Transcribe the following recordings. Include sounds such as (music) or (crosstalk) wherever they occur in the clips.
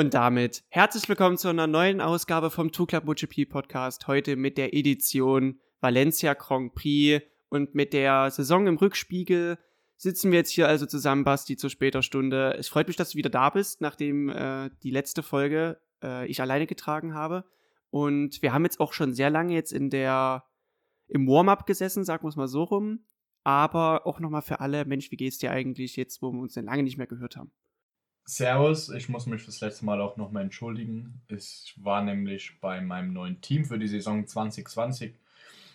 Und damit herzlich willkommen zu einer neuen Ausgabe vom Two Club MotoGP Podcast. Heute mit der Edition Valencia Grand Prix und mit der Saison im Rückspiegel sitzen wir jetzt hier also zusammen, Basti, zu später Stunde. Es freut mich, dass du wieder da bist, nachdem äh, die letzte Folge äh, ich alleine getragen habe. Und wir haben jetzt auch schon sehr lange jetzt in der im Warm-up gesessen, sagen wir es mal so rum. Aber auch nochmal für alle, Mensch, wie geht's dir eigentlich jetzt, wo wir uns denn lange nicht mehr gehört haben? Servus, ich muss mich fürs letzte Mal auch nochmal entschuldigen. Ich war nämlich bei meinem neuen Team für die Saison 2020.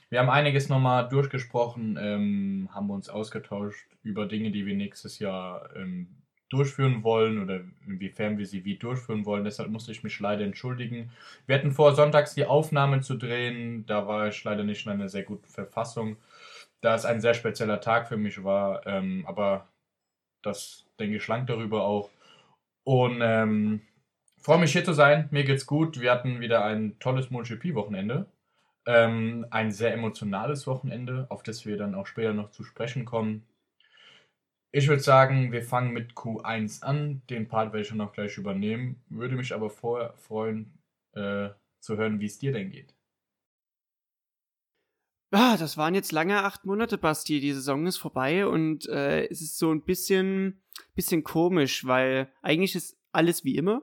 Wir haben einiges nochmal durchgesprochen, ähm, haben uns ausgetauscht über Dinge, die wir nächstes Jahr ähm, durchführen wollen oder inwiefern wir sie wie durchführen wollen. Deshalb musste ich mich leider entschuldigen. Wir hatten vor, sonntags die Aufnahmen zu drehen. Da war ich leider nicht in einer sehr guten Verfassung, da es ein sehr spezieller Tag für mich war. Ähm, aber das denke ich schlank darüber auch. Und ähm, freue mich hier zu sein. Mir geht's gut. Wir hatten wieder ein tolles MotoGP-Wochenende. Ähm, ein sehr emotionales Wochenende, auf das wir dann auch später noch zu sprechen kommen. Ich würde sagen, wir fangen mit Q1 an. Den Part werde ich dann auch gleich übernehmen. Würde mich aber vorher freuen, äh, zu hören, wie es dir denn geht. Ah, das waren jetzt lange acht Monate, Basti. Die Saison ist vorbei und äh, es ist so ein bisschen, bisschen komisch, weil eigentlich ist alles wie immer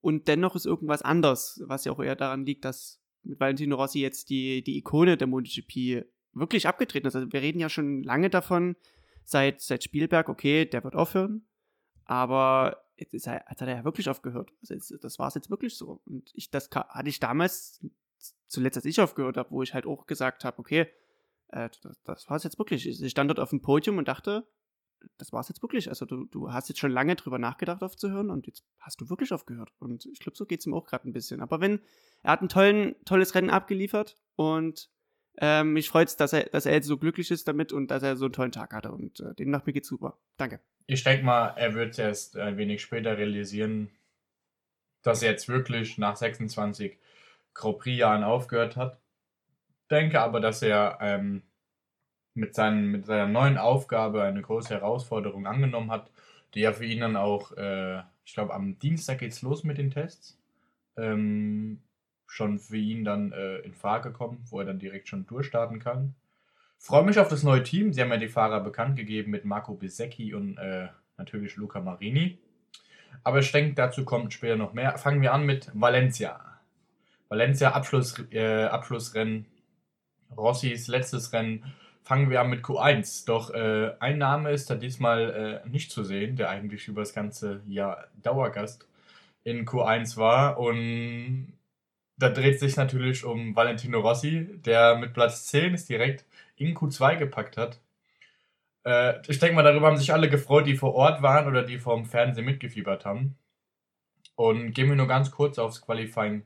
und dennoch ist irgendwas anders, was ja auch eher daran liegt, dass mit Valentino Rossi jetzt die, die Ikone der MotoGP wirklich abgetreten ist. Also wir reden ja schon lange davon, seit, seit Spielberg, okay, der wird aufhören, aber jetzt, ist er, hat er ja wirklich aufgehört. Also jetzt, das war es jetzt wirklich so. Und ich, das hatte ich damals zuletzt, als ich aufgehört habe, wo ich halt auch gesagt habe, okay, äh, das, das war es jetzt wirklich. Ich stand dort auf dem Podium und dachte, das war es jetzt wirklich. Also du, du hast jetzt schon lange drüber nachgedacht aufzuhören und jetzt hast du wirklich aufgehört. Und ich glaube, so geht es ihm auch gerade ein bisschen. Aber wenn, er hat ein tollen, tolles Rennen abgeliefert und ähm, mich freut es, dass er, dass er jetzt so glücklich ist damit und dass er so einen tollen Tag hatte. Und äh, demnach mir geht's super. Danke. Ich denke mal, er wird erst ein wenig später realisieren, dass er jetzt wirklich nach 26 Grand Prix-Jahren aufgehört hat. Denke aber, dass er ähm, mit, seinen, mit seiner neuen Aufgabe eine große Herausforderung angenommen hat, die ja für ihn dann auch, äh, ich glaube, am Dienstag geht's los mit den Tests. Ähm, schon für ihn dann äh, in Frage kommen, wo er dann direkt schon durchstarten kann. Freue mich auf das neue Team. Sie haben ja die Fahrer bekannt gegeben mit Marco Bisecchi und äh, natürlich Luca Marini. Aber ich denke, dazu kommt später noch mehr. Fangen wir an mit Valencia. Valencia Abschluss, äh, Abschlussrennen, Rossis letztes Rennen. Fangen wir an mit Q1. Doch äh, ein Name ist da diesmal äh, nicht zu sehen, der eigentlich über das ganze Jahr Dauergast in Q1 war. Und da dreht sich natürlich um Valentino Rossi, der mit Platz 10 es direkt in Q2 gepackt hat. Äh, ich denke mal, darüber haben sich alle gefreut, die vor Ort waren oder die vom Fernsehen mitgefiebert haben. Und gehen wir nur ganz kurz aufs Qualifying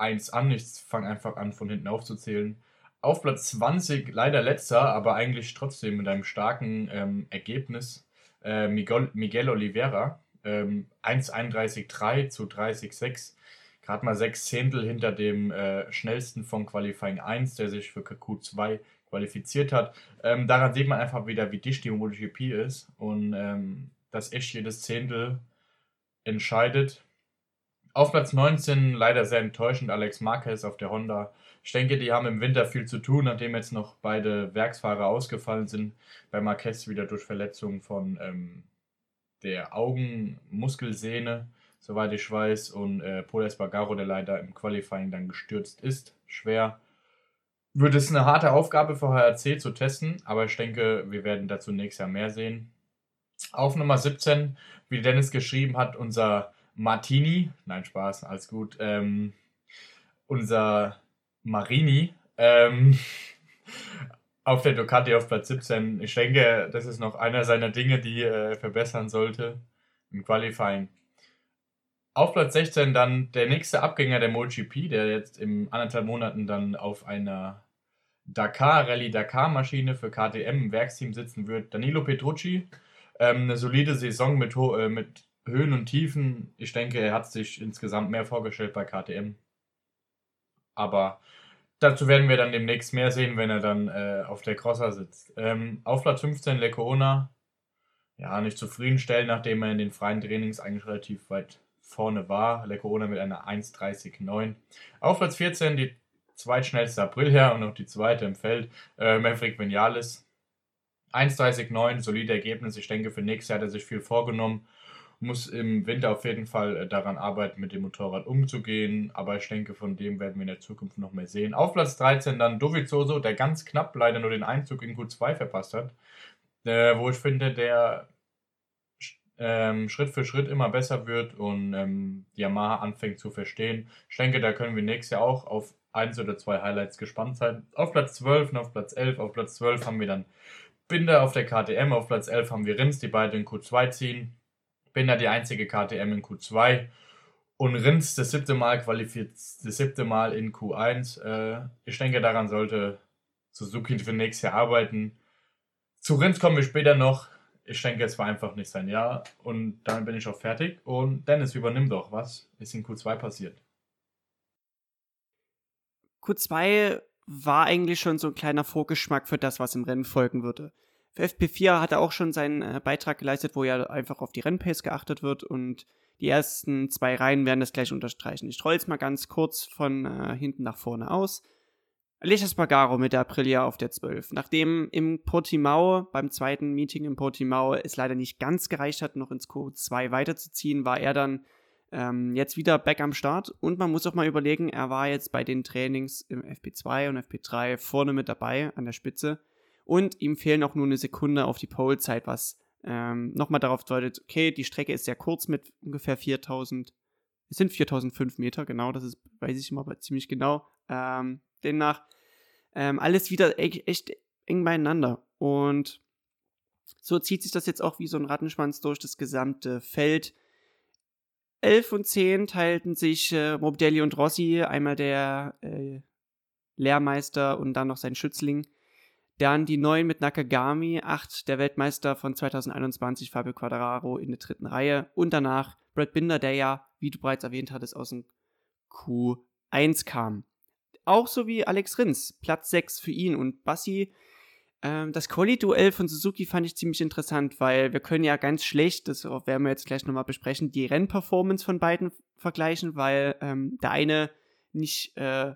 1 an. Ich fange einfach an, von hinten aufzuzählen. Auf Platz 20, leider letzter, aber eigentlich trotzdem mit einem starken ähm, Ergebnis, äh, Miguel, Miguel Oliveira. Ähm, 1,31,3 zu 30,6. Gerade mal sechs Zehntel hinter dem äh, schnellsten von Qualifying 1, der sich für Q2 qualifiziert hat. Ähm, daran sieht man einfach wieder, wie dicht die MotoGP ist und ähm, dass echt jedes Zehntel entscheidet. Auf Platz 19 leider sehr enttäuschend Alex Marquez auf der Honda. Ich denke, die haben im Winter viel zu tun, nachdem jetzt noch beide Werksfahrer ausgefallen sind. Bei Marquez wieder durch Verletzungen von ähm, der Augenmuskelsehne, soweit ich weiß. Und äh, Paul Espargaro, der leider im Qualifying dann gestürzt ist. Schwer. Wird es eine harte Aufgabe für HRC zu testen, aber ich denke, wir werden dazu nächstes Jahr mehr sehen. Auf Nummer 17, wie Dennis geschrieben hat, unser Martini, nein, Spaß, alles gut, ähm, unser Marini ähm, (laughs) auf der Ducati auf Platz 17. Ich denke, das ist noch einer seiner Dinge, die er verbessern sollte im Qualifying. Auf Platz 16 dann der nächste Abgänger der MotoGP, der jetzt in anderthalb Monaten dann auf einer Dakar, Rallye Dakar Maschine für KTM im Werksteam sitzen wird. Danilo Petrucci, ähm, eine solide Saison mit, äh, mit Höhen und Tiefen. Ich denke, er hat sich insgesamt mehr vorgestellt bei KTM. Aber dazu werden wir dann demnächst mehr sehen, wenn er dann äh, auf der Crosser sitzt. Ähm, auf Platz 15 Lecoona. Ja, nicht zufriedenstellen, nachdem er in den freien Trainings eigentlich relativ weit vorne war. Leccorona mit einer 1,30,9. Auf Platz 14 die zweitschnellste Aprilia und noch die zweite im Feld, äh, Maverick Vinales. 1,30,9, solide Ergebnis. Ich denke, für nächstes Jahr hat er sich viel vorgenommen. Muss im Winter auf jeden Fall äh, daran arbeiten, mit dem Motorrad umzugehen. Aber ich denke, von dem werden wir in der Zukunft noch mehr sehen. Auf Platz 13 dann Dovizioso, der ganz knapp leider nur den Einzug in Q2 verpasst hat. Äh, wo ich finde, der ähm, Schritt für Schritt immer besser wird und ähm, Yamaha anfängt zu verstehen. Ich denke, da können wir nächstes Jahr auch auf eins oder zwei Highlights gespannt sein. Auf Platz 12 und auf Platz 11. Auf Platz 12 haben wir dann Binder auf der KTM, auf Platz 11 haben wir Rins, die beide in Q2 ziehen. Binder die einzige KTM in Q2 und Rins das siebte Mal qualifiziert, das siebte Mal in Q1. Äh, ich denke, daran sollte Suzuki für nächstes Jahr arbeiten. Zu Rins kommen wir später noch. Ich denke, es war einfach nicht sein Jahr und damit bin ich auch fertig. Und Dennis, übernimm doch, was ist in Q2 passiert? Q2 war eigentlich schon so ein kleiner Vorgeschmack für das, was im Rennen folgen würde. Für FP4 hat er auch schon seinen äh, Beitrag geleistet, wo ja einfach auf die Rennpace geachtet wird und die ersten zwei Reihen werden das gleich unterstreichen. Ich roll's mal ganz kurz von äh, hinten nach vorne aus. Alicia Spagaro mit der Aprilia auf der 12. Nachdem im Portimao, beim zweiten Meeting im Portimao, es leider nicht ganz gereicht hat, noch ins Q2 weiterzuziehen, war er dann ähm, jetzt wieder back am Start. Und man muss auch mal überlegen, er war jetzt bei den Trainings im FP2 und FP3 vorne mit dabei an der Spitze. Und ihm fehlen auch nur eine Sekunde auf die Pole-Zeit, was ähm, nochmal darauf deutet, okay, die Strecke ist sehr kurz mit ungefähr 4000, es sind 4005 Meter, genau, das ist, weiß ich immer ziemlich genau. Ähm, demnach ähm, alles wieder e echt eng beieinander. Und so zieht sich das jetzt auch wie so ein Rattenschwanz durch das gesamte Feld. 11 und 10 teilten sich äh, Morbidelli und Rossi, einmal der äh, Lehrmeister und dann noch sein Schützling. Dann die 9 mit Nakagami, 8 der Weltmeister von 2021, Fabio Quadraro in der dritten Reihe. Und danach Brad Binder, der ja, wie du bereits erwähnt hattest, aus dem Q1 kam. Auch so wie Alex Rins, Platz 6 für ihn. Und Bassi ähm, das Quali-Duell von Suzuki fand ich ziemlich interessant, weil wir können ja ganz schlecht, das werden wir jetzt gleich nochmal besprechen, die Rennperformance von beiden vergleichen, weil ähm, der eine nicht äh,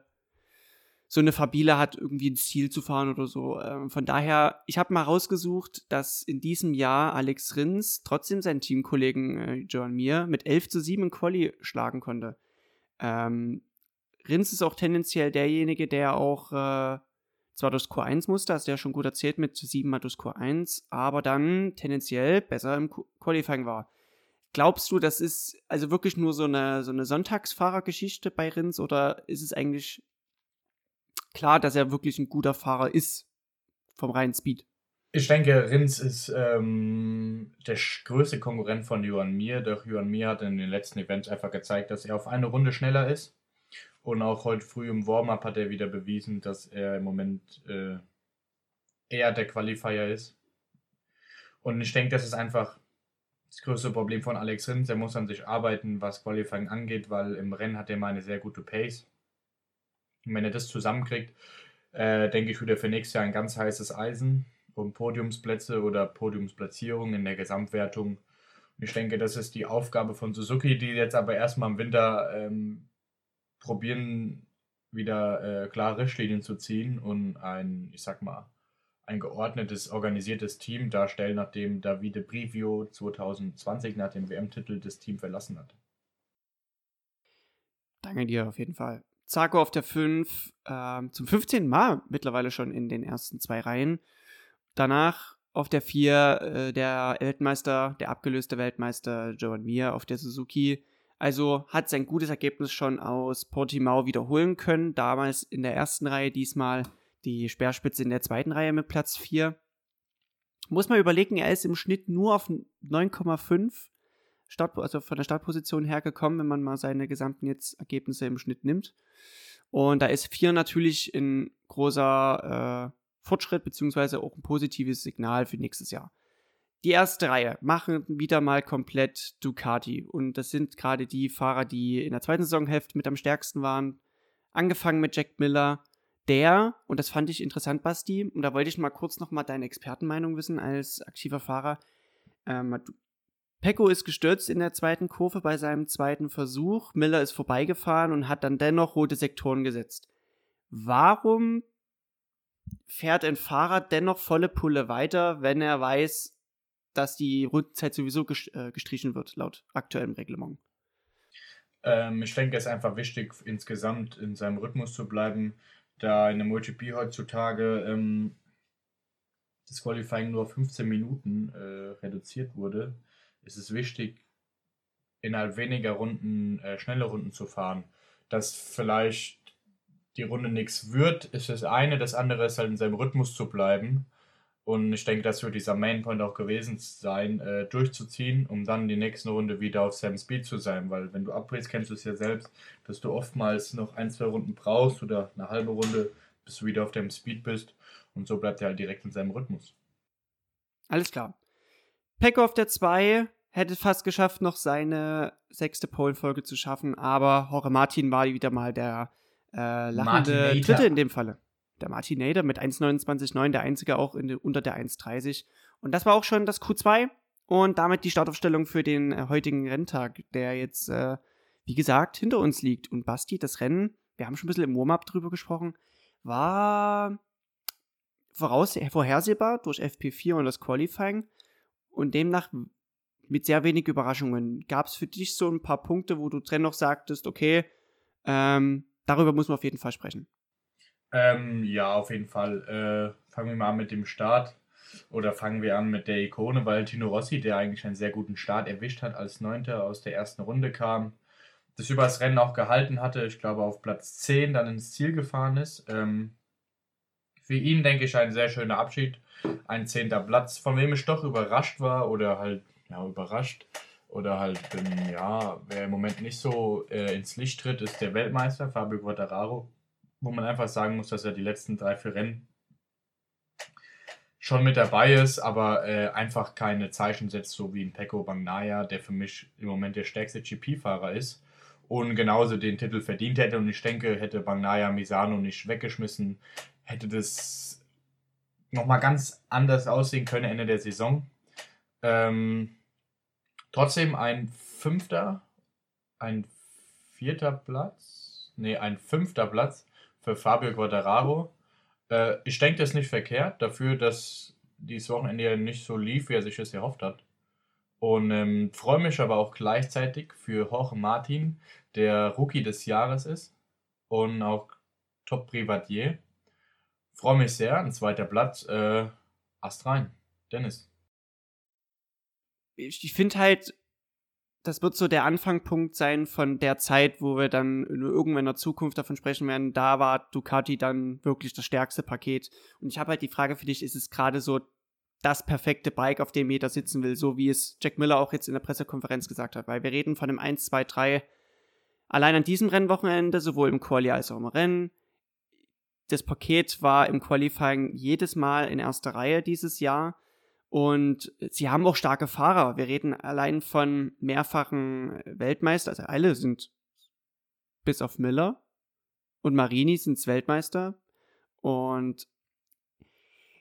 so eine Fabile hat, irgendwie ins Ziel zu fahren oder so. Ähm, von daher, ich habe mal rausgesucht, dass in diesem Jahr Alex Rins trotzdem seinen Teamkollegen äh, Joan Mir mit 11 zu 7 in Quali schlagen konnte. Ähm, Rins ist auch tendenziell derjenige, der auch äh, zwar das Q1 musste, hast du ja schon gut erzählt, mit 7 mal das Q1, aber dann tendenziell besser im Qualifying war. Glaubst du, das ist also wirklich nur so eine, so eine Sonntagsfahrergeschichte bei Rins oder ist es eigentlich klar, dass er wirklich ein guter Fahrer ist vom reinen Speed? Ich denke, Rins ist ähm, der größte Konkurrent von Johan Mir. Doch Johan Mir hat in den letzten Events einfach gezeigt, dass er auf eine Runde schneller ist. Und auch heute früh im Warm-up hat er wieder bewiesen, dass er im Moment äh, eher der Qualifier ist. Und ich denke, das ist einfach das größte Problem von Alex Rins. Er muss an sich arbeiten, was Qualifying angeht, weil im Rennen hat er mal eine sehr gute Pace. Und wenn er das zusammenkriegt, äh, denke ich, wieder für nächstes Jahr ein ganz heißes Eisen um Podiumsplätze oder Podiumsplatzierungen in der Gesamtwertung. Und ich denke, das ist die Aufgabe von Suzuki, die jetzt aber erstmal im Winter ähm, probieren, wieder äh, klare Richtlinien zu ziehen und ein, ich sag mal, ein geordnetes, organisiertes Team darstellen, nachdem Davide Brivio 2020 nach dem WM-Titel das Team verlassen hat. Danke dir auf jeden Fall. Zarko auf der 5, äh, zum 15. Mal mittlerweile schon in den ersten zwei Reihen. Danach auf der 4 äh, der Weltmeister, der abgelöste Weltmeister Joan Mir auf der Suzuki. Also hat sein gutes Ergebnis schon aus Portimao wiederholen können. Damals in der ersten Reihe, diesmal die Speerspitze in der zweiten Reihe mit Platz 4. Muss man überlegen, er ist im Schnitt nur auf 9,5 Start, also von der Startposition her gekommen, wenn man mal seine gesamten jetzt Ergebnisse im Schnitt nimmt. Und da ist 4 natürlich ein großer äh, Fortschritt, beziehungsweise auch ein positives Signal für nächstes Jahr. Die erste Reihe machen wieder mal komplett Ducati. Und das sind gerade die Fahrer, die in der zweiten Saisonhälfte mit am stärksten waren. Angefangen mit Jack Miller, der, und das fand ich interessant, Basti, und da wollte ich mal kurz nochmal deine Expertenmeinung wissen als aktiver Fahrer. Ähm, Pecco ist gestürzt in der zweiten Kurve bei seinem zweiten Versuch. Miller ist vorbeigefahren und hat dann dennoch rote Sektoren gesetzt. Warum fährt ein Fahrer dennoch volle Pulle weiter, wenn er weiß, dass die Rundenzeit sowieso äh, gestrichen wird, laut aktuellem Reglement? Ähm, ich denke, es ist einfach wichtig, insgesamt in seinem Rhythmus zu bleiben, da in der MotoGP heutzutage ähm, das Qualifying nur 15 Minuten äh, reduziert wurde, ist es wichtig, innerhalb weniger Runden äh, schnelle Runden zu fahren. Dass vielleicht die Runde nichts wird, ist das eine. Das andere ist halt in seinem Rhythmus zu bleiben. Und ich denke, das wird dieser Mainpoint auch gewesen sein, äh, durchzuziehen, um dann die nächste Runde wieder auf seinem Speed zu sein. Weil wenn du abbrichst, kennst du es ja selbst, dass du oftmals noch ein, zwei Runden brauchst oder eine halbe Runde, bis du wieder auf deinem Speed bist. Und so bleibt er halt direkt in seinem Rhythmus. Alles klar. Pecco auf der 2 hätte fast geschafft, noch seine sechste Pole-Folge zu schaffen, aber Jorge Martin war wieder mal der äh, lachende Dritte in dem Falle. Der Martinator mit 1,29,9, der einzige auch in, unter der 1,30. Und das war auch schon das Q2 und damit die Startaufstellung für den äh, heutigen Renntag, der jetzt, äh, wie gesagt, hinter uns liegt. Und Basti, das Rennen, wir haben schon ein bisschen im Warm-Up drüber gesprochen, war voraus vorhersehbar durch FP4 und das Qualifying und demnach mit sehr wenig Überraschungen. Gab es für dich so ein paar Punkte, wo du dennoch sagtest, okay, ähm, darüber muss man auf jeden Fall sprechen? Ähm, ja, auf jeden Fall. Äh, fangen wir mal an mit dem Start. Oder fangen wir an mit der Ikone Valentino Rossi, der eigentlich einen sehr guten Start erwischt hat, als Neunter aus der ersten Runde kam. Das übers Rennen auch gehalten hatte, ich glaube auf Platz 10 dann ins Ziel gefahren ist. Ähm, für ihn, denke ich, ein sehr schöner Abschied. Ein zehnter Platz, von wem ich doch überrascht war oder halt, ja, überrascht. Oder halt, ähm, ja, wer im Moment nicht so äh, ins Licht tritt, ist der Weltmeister Fabio Quattararo. Wo man einfach sagen muss, dass er die letzten drei, vier Rennen schon mit dabei ist, aber äh, einfach keine Zeichen setzt, so wie ein Pecco Bagnaia, der für mich im Moment der stärkste GP-Fahrer ist und genauso den Titel verdient hätte. Und ich denke, hätte Bagnaia Misano nicht weggeschmissen, hätte das nochmal ganz anders aussehen können Ende der Saison. Ähm, trotzdem ein fünfter, ein vierter Platz, nee, ein fünfter Platz für Fabio Quattararo. Äh, ich denke, das ist nicht verkehrt, dafür, dass dieses Wochenende nicht so lief, wie er sich das erhofft hat. Und ähm, freue mich aber auch gleichzeitig für Jorge Martin, der Rookie des Jahres ist und auch Top Privatier. Freue mich sehr. Ein zweiter Platz. Äh, Ast rein. Dennis. Ich, finde halt, das wird so der Anfangspunkt sein von der Zeit, wo wir dann irgendwann in der Zukunft davon sprechen werden, da war Ducati dann wirklich das stärkste Paket. Und ich habe halt die Frage für dich, ist es gerade so das perfekte Bike, auf dem jeder sitzen will, so wie es Jack Miller auch jetzt in der Pressekonferenz gesagt hat, weil wir reden von einem 1, 2, 3 allein an diesem Rennwochenende, sowohl im Quali als auch im Rennen. Das Paket war im Qualifying jedes Mal in erster Reihe dieses Jahr. Und sie haben auch starke Fahrer. Wir reden allein von mehrfachen Weltmeister, also alle sind bis auf Miller und Marini sind Weltmeister. Und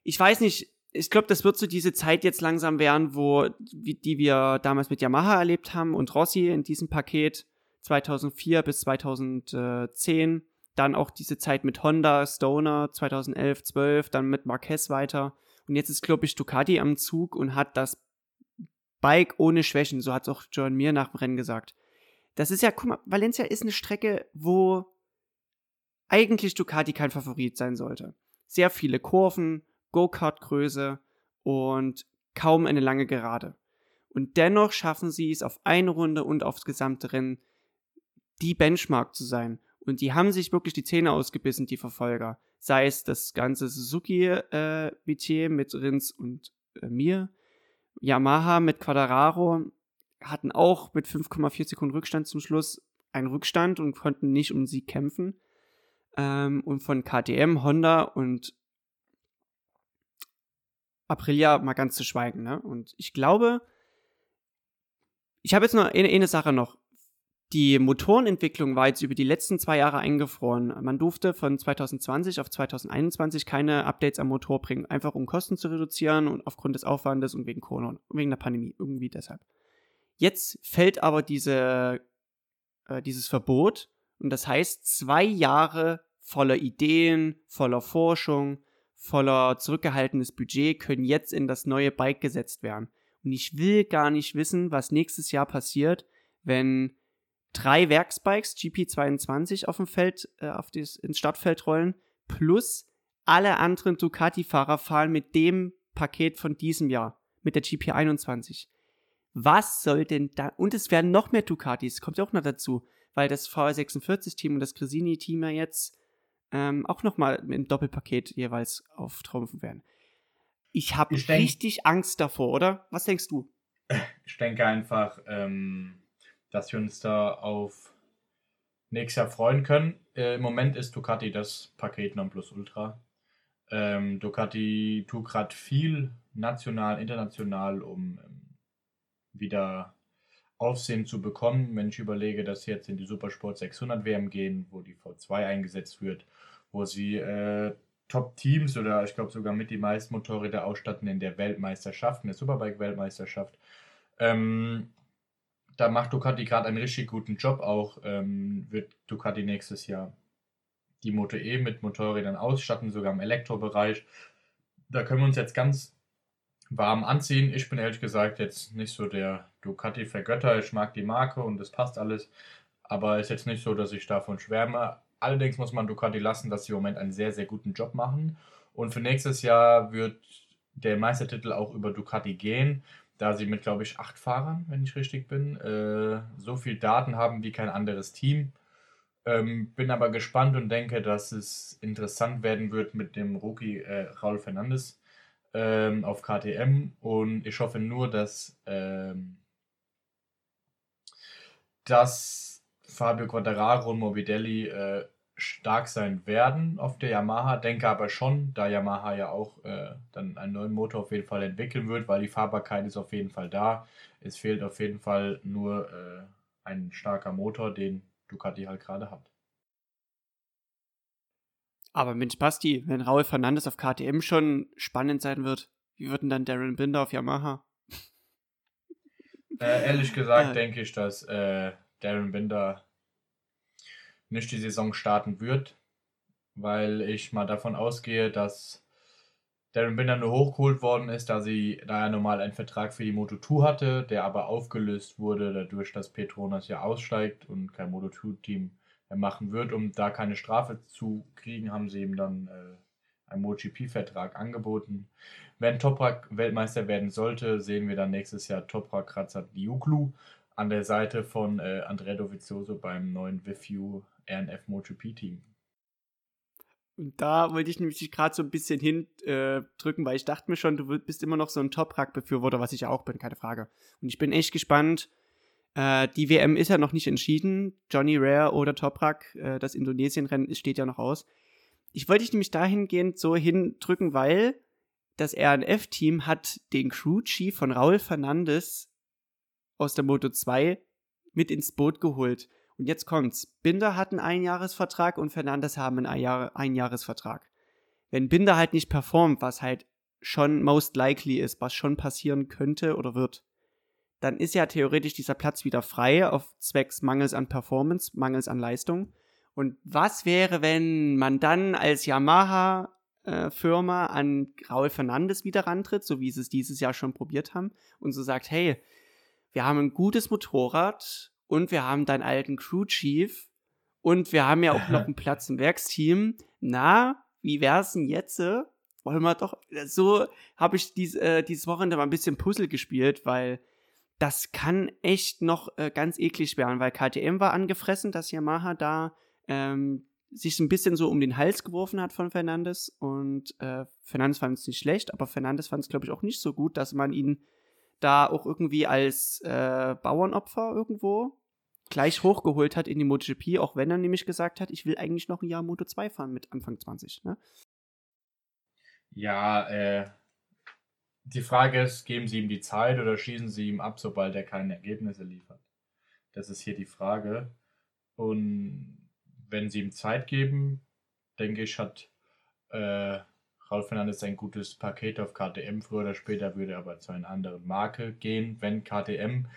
ich weiß nicht, ich glaube, das wird so diese Zeit jetzt langsam werden, wo, die wir damals mit Yamaha erlebt haben und Rossi in diesem Paket 2004 bis 2010 dann auch diese Zeit mit Honda, Stoner 2011, 12, dann mit Marquez weiter. Und jetzt ist, glaube ich, Ducati am Zug und hat das Bike ohne Schwächen. So hat es auch John Mir nach dem Rennen gesagt. Das ist ja, guck mal, Valencia ist eine Strecke, wo eigentlich Ducati kein Favorit sein sollte. Sehr viele Kurven, Go-Kart-Größe und kaum eine lange Gerade. Und dennoch schaffen sie es auf eine Runde und aufs gesamte Rennen, die Benchmark zu sein. Und die haben sich wirklich die Zähne ausgebissen, die Verfolger. Sei es das ganze Suzuki-Metier äh, mit Rins und äh, mir. Yamaha mit Quadraro hatten auch mit 5,4 Sekunden Rückstand zum Schluss einen Rückstand und konnten nicht um sie kämpfen. Ähm, und von KTM, Honda und Aprilia mal ganz zu schweigen. Ne? Und ich glaube, ich habe jetzt noch eine, eine Sache noch. Die Motorenentwicklung war jetzt über die letzten zwei Jahre eingefroren. Man durfte von 2020 auf 2021 keine Updates am Motor bringen, einfach um Kosten zu reduzieren und aufgrund des Aufwandes und wegen Corona, wegen der Pandemie, irgendwie deshalb. Jetzt fällt aber diese, äh, dieses Verbot und das heißt zwei Jahre voller Ideen, voller Forschung, voller zurückgehaltenes Budget können jetzt in das neue Bike gesetzt werden. Und ich will gar nicht wissen, was nächstes Jahr passiert, wenn drei Werksbikes GP22 auf dem Feld, äh, auf das, ins Startfeld rollen, plus alle anderen Ducati-Fahrer fahren mit dem Paket von diesem Jahr, mit der GP21. Was soll denn da? Und es werden noch mehr Ducatis, kommt ja auch noch dazu, weil das VR46-Team und das Cresini-Team ja jetzt ähm, auch nochmal im Doppelpaket jeweils auftrumpfen werden. Ich habe richtig Angst davor, oder? Was denkst du? Ich denke einfach, ähm, dass wir uns da auf nächstes Jahr freuen können. Äh, Im Moment ist Ducati das Paket Nonplusultra. Ähm, Ducati tut gerade viel national, international, um ähm, wieder Aufsehen zu bekommen. Wenn ich überlege, dass sie jetzt in die Supersport 600 WM gehen, wo die V2 eingesetzt wird, wo sie äh, Top-Teams oder ich glaube sogar mit die meisten Motorräder ausstatten in der Weltmeisterschaft, in der Superbike-Weltmeisterschaft. Ähm, da macht Ducati gerade einen richtig guten Job. Auch ähm, wird Ducati nächstes Jahr die Moto E mit Motorrädern ausstatten, sogar im Elektrobereich. Da können wir uns jetzt ganz warm anziehen. Ich bin ehrlich gesagt jetzt nicht so der Ducati-Vergötter. Ich mag die Marke und das passt alles. Aber ist jetzt nicht so, dass ich davon schwärme. Allerdings muss man Ducati lassen, dass sie im Moment einen sehr, sehr guten Job machen. Und für nächstes Jahr wird der Meistertitel auch über Ducati gehen, da sie mit, glaube ich, acht Fahrern, wenn ich richtig bin, äh, so viel Daten haben wie kein anderes Team. Ähm, bin aber gespannt und denke, dass es interessant werden wird mit dem Rookie äh, Raul Fernandes ähm, auf KTM und ich hoffe nur, dass, ähm, dass Fabio Quattararo und Morbidelli äh, stark sein werden auf der Yamaha. Denke aber schon, da Yamaha ja auch äh, dann einen neuen Motor auf jeden Fall entwickeln wird, weil die Fahrbarkeit ist auf jeden Fall da. Es fehlt auf jeden Fall nur äh, ein starker Motor, den Ducati halt gerade hat. Aber Mensch, Basti, wenn Raul Fernandes auf KTM schon spannend sein wird, wie wird denn dann Darren Binder auf Yamaha? Äh, ehrlich gesagt (laughs) äh. denke ich, dass äh, Darren Binder nicht die Saison starten wird, weil ich mal davon ausgehe, dass Darren Binder nur hochgeholt worden ist, da sie da er normal einen Vertrag für die Moto2 hatte, der aber aufgelöst wurde dadurch, dass Petronas ja aussteigt und kein Moto2-Team machen wird. Um da keine Strafe zu kriegen, haben sie ihm dann äh, einen MotoGP-Vertrag angeboten. Wenn Toprak Weltmeister werden sollte, sehen wir dann nächstes Jahr Toprak Razatlioglu an der Seite von äh, Andrea Dovizioso beim neuen VFU RNF MotoGP-Team. Und da wollte ich nämlich gerade so ein bisschen hindrücken, äh, weil ich dachte mir schon, du bist immer noch so ein Toprak-Befürworter, was ich ja auch bin, keine Frage. Und ich bin echt gespannt, äh, die WM ist ja noch nicht entschieden. Johnny Rare oder Toprak, äh, das Indonesien-Rennen steht ja noch aus. Ich wollte dich nämlich dahingehend so hindrücken, weil das RNF-Team hat den Crew-Chief von Raul Fernandes aus der Moto 2 mit ins Boot geholt. Und jetzt kommt's. Binder hat einen Einjahresvertrag und Fernandes haben einen Einjahr Einjahresvertrag. Wenn Binder halt nicht performt, was halt schon most likely ist, was schon passieren könnte oder wird, dann ist ja theoretisch dieser Platz wieder frei auf zwecks Mangels an Performance, Mangels an Leistung. Und was wäre, wenn man dann als Yamaha-Firma äh, an Raul Fernandes wieder rantritt, so wie sie es dieses Jahr schon probiert haben, und so sagt, hey, wir haben ein gutes Motorrad und wir haben deinen alten Crew Chief und wir haben ja auch noch (laughs) einen Platz im Werksteam. Na, wie wär's denn jetzt? Wollen wir doch, so habe ich dies, äh, dieses Wochenende mal ein bisschen Puzzle gespielt, weil das kann echt noch äh, ganz eklig werden, weil KTM war angefressen, dass Yamaha da ähm, sich ein bisschen so um den Hals geworfen hat von Fernandes und äh, Fernandes fand es nicht schlecht, aber Fernandes fand es, glaube ich, auch nicht so gut, dass man ihn da auch irgendwie als äh, Bauernopfer irgendwo gleich hochgeholt hat in die MotoGP, auch wenn er nämlich gesagt hat, ich will eigentlich noch ein Jahr Moto 2 fahren mit Anfang 20. Ne? Ja, äh, die Frage ist, geben Sie ihm die Zeit oder schießen Sie ihm ab, sobald er keine Ergebnisse liefert? Das ist hier die Frage. Und wenn Sie ihm Zeit geben, denke ich, hat äh, Raul Fernandes ein gutes Paket auf KTM. Früher oder später würde er aber zu einer anderen Marke gehen, wenn KTM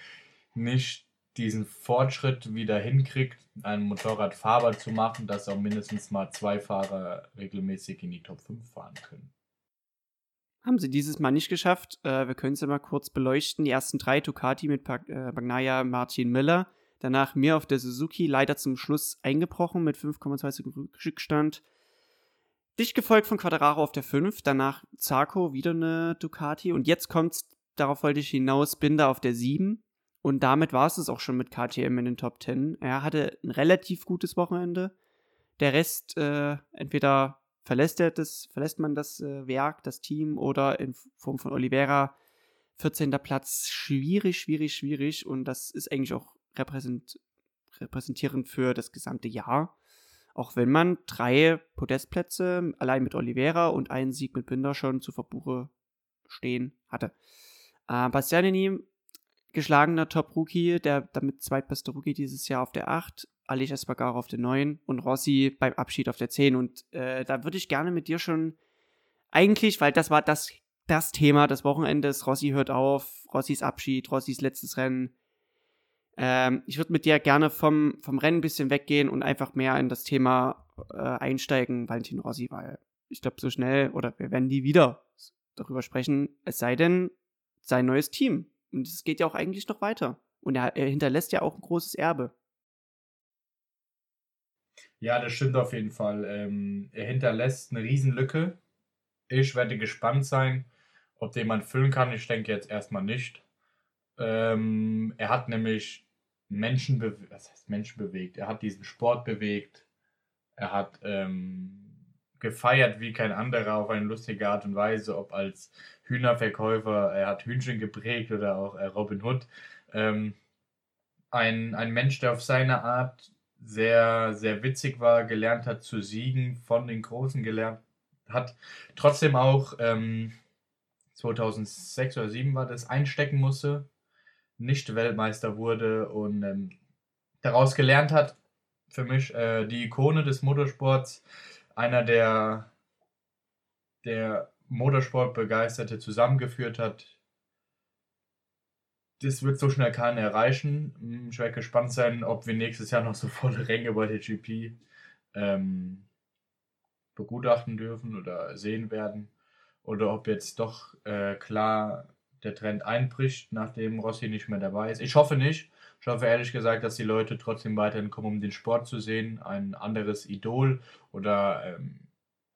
nicht diesen Fortschritt wieder hinkriegt, ein Motorrad fahrbar zu machen, dass auch mindestens mal zwei Fahrer regelmäßig in die Top 5 fahren können. Haben sie dieses Mal nicht geschafft. Äh, wir können es ja mal kurz beleuchten. Die ersten drei Ducati mit Pag äh, Bagnaia, Martin Miller. Danach mir auf der Suzuki leider zum Schluss eingebrochen mit 5,2 Sekunden Rückstand. Dicht gefolgt von Quadraro auf der 5, danach Zarco, wieder eine Ducati und jetzt kommt's, darauf wollte ich hinaus, Binder auf der 7 und damit war es es auch schon mit KTM in den Top 10. Er hatte ein relativ gutes Wochenende. Der Rest, äh, entweder verlässt, er das, verlässt man das äh, Werk, das Team oder in Form von Oliveira 14. Platz. Schwierig, schwierig, schwierig und das ist eigentlich auch repräsent, repräsentierend für das gesamte Jahr. Auch wenn man drei Podestplätze allein mit Oliveira und einen Sieg mit Binder schon zu Verbuche stehen hatte. Äh, Bastianini, geschlagener Top-Rookie, der damit zweitbeste Rookie dieses Jahr auf der 8, Alish Espargaro auf der 9 und Rossi beim Abschied auf der 10. Und äh, da würde ich gerne mit dir schon eigentlich, weil das war das, das Thema des Wochenendes, Rossi hört auf, Rossis Abschied, Rossis letztes Rennen, ähm, ich würde mit dir gerne vom, vom Rennen ein bisschen weggehen und einfach mehr in das Thema äh, einsteigen, Valentin Rossi, weil ich glaube, so schnell oder wir werden nie wieder darüber sprechen, es sei denn, sein neues Team. Und es geht ja auch eigentlich noch weiter. Und er, er hinterlässt ja auch ein großes Erbe. Ja, das stimmt auf jeden Fall. Ähm, er hinterlässt eine Riesenlücke. Ich werde gespannt sein, ob den man füllen kann. Ich denke jetzt erstmal nicht. Ähm, er hat nämlich Menschen, bewegt, was heißt Menschen bewegt? Er hat diesen Sport bewegt. Er hat ähm, gefeiert wie kein anderer auf eine lustige Art und Weise, ob als Hühnerverkäufer, er hat Hühnchen geprägt oder auch äh, Robin Hood. Ähm, ein, ein Mensch, der auf seine Art sehr, sehr witzig war, gelernt hat zu siegen, von den Großen gelernt hat, trotzdem auch ähm, 2006 oder 2007 war das, einstecken musste, nicht Weltmeister wurde und ähm, daraus gelernt hat, für mich äh, die Ikone des Motorsports, einer der, der Motorsportbegeisterte zusammengeführt hat. Das wird so schnell keiner erreichen. Hm, ich werde gespannt sein, ob wir nächstes Jahr noch so volle Ränge bei der GP ähm, begutachten dürfen oder sehen werden. Oder ob jetzt doch äh, klar der Trend einbricht, nachdem Rossi nicht mehr dabei ist. Ich hoffe nicht. Ich hoffe ehrlich gesagt, dass die Leute trotzdem weiterhin kommen, um den Sport zu sehen, ein anderes Idol oder ähm,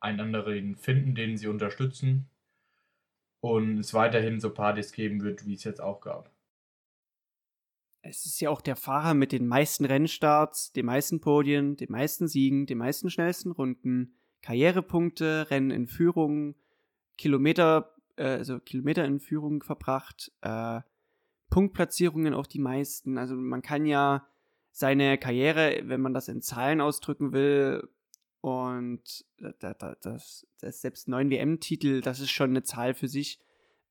einen anderen finden, den sie unterstützen und es weiterhin so Partys geben wird, wie es jetzt auch gab. Es ist ja auch der Fahrer mit den meisten Rennstarts, den meisten Podien, den meisten Siegen, den meisten schnellsten Runden, Karrierepunkte, Rennen in Führung, Kilometer äh, also Kilometer in Führung verbracht, äh, Punktplatzierungen auch die meisten. Also man kann ja seine Karriere, wenn man das in Zahlen ausdrücken will, und das, das, das selbst neun WM-Titel, das ist schon eine Zahl für sich.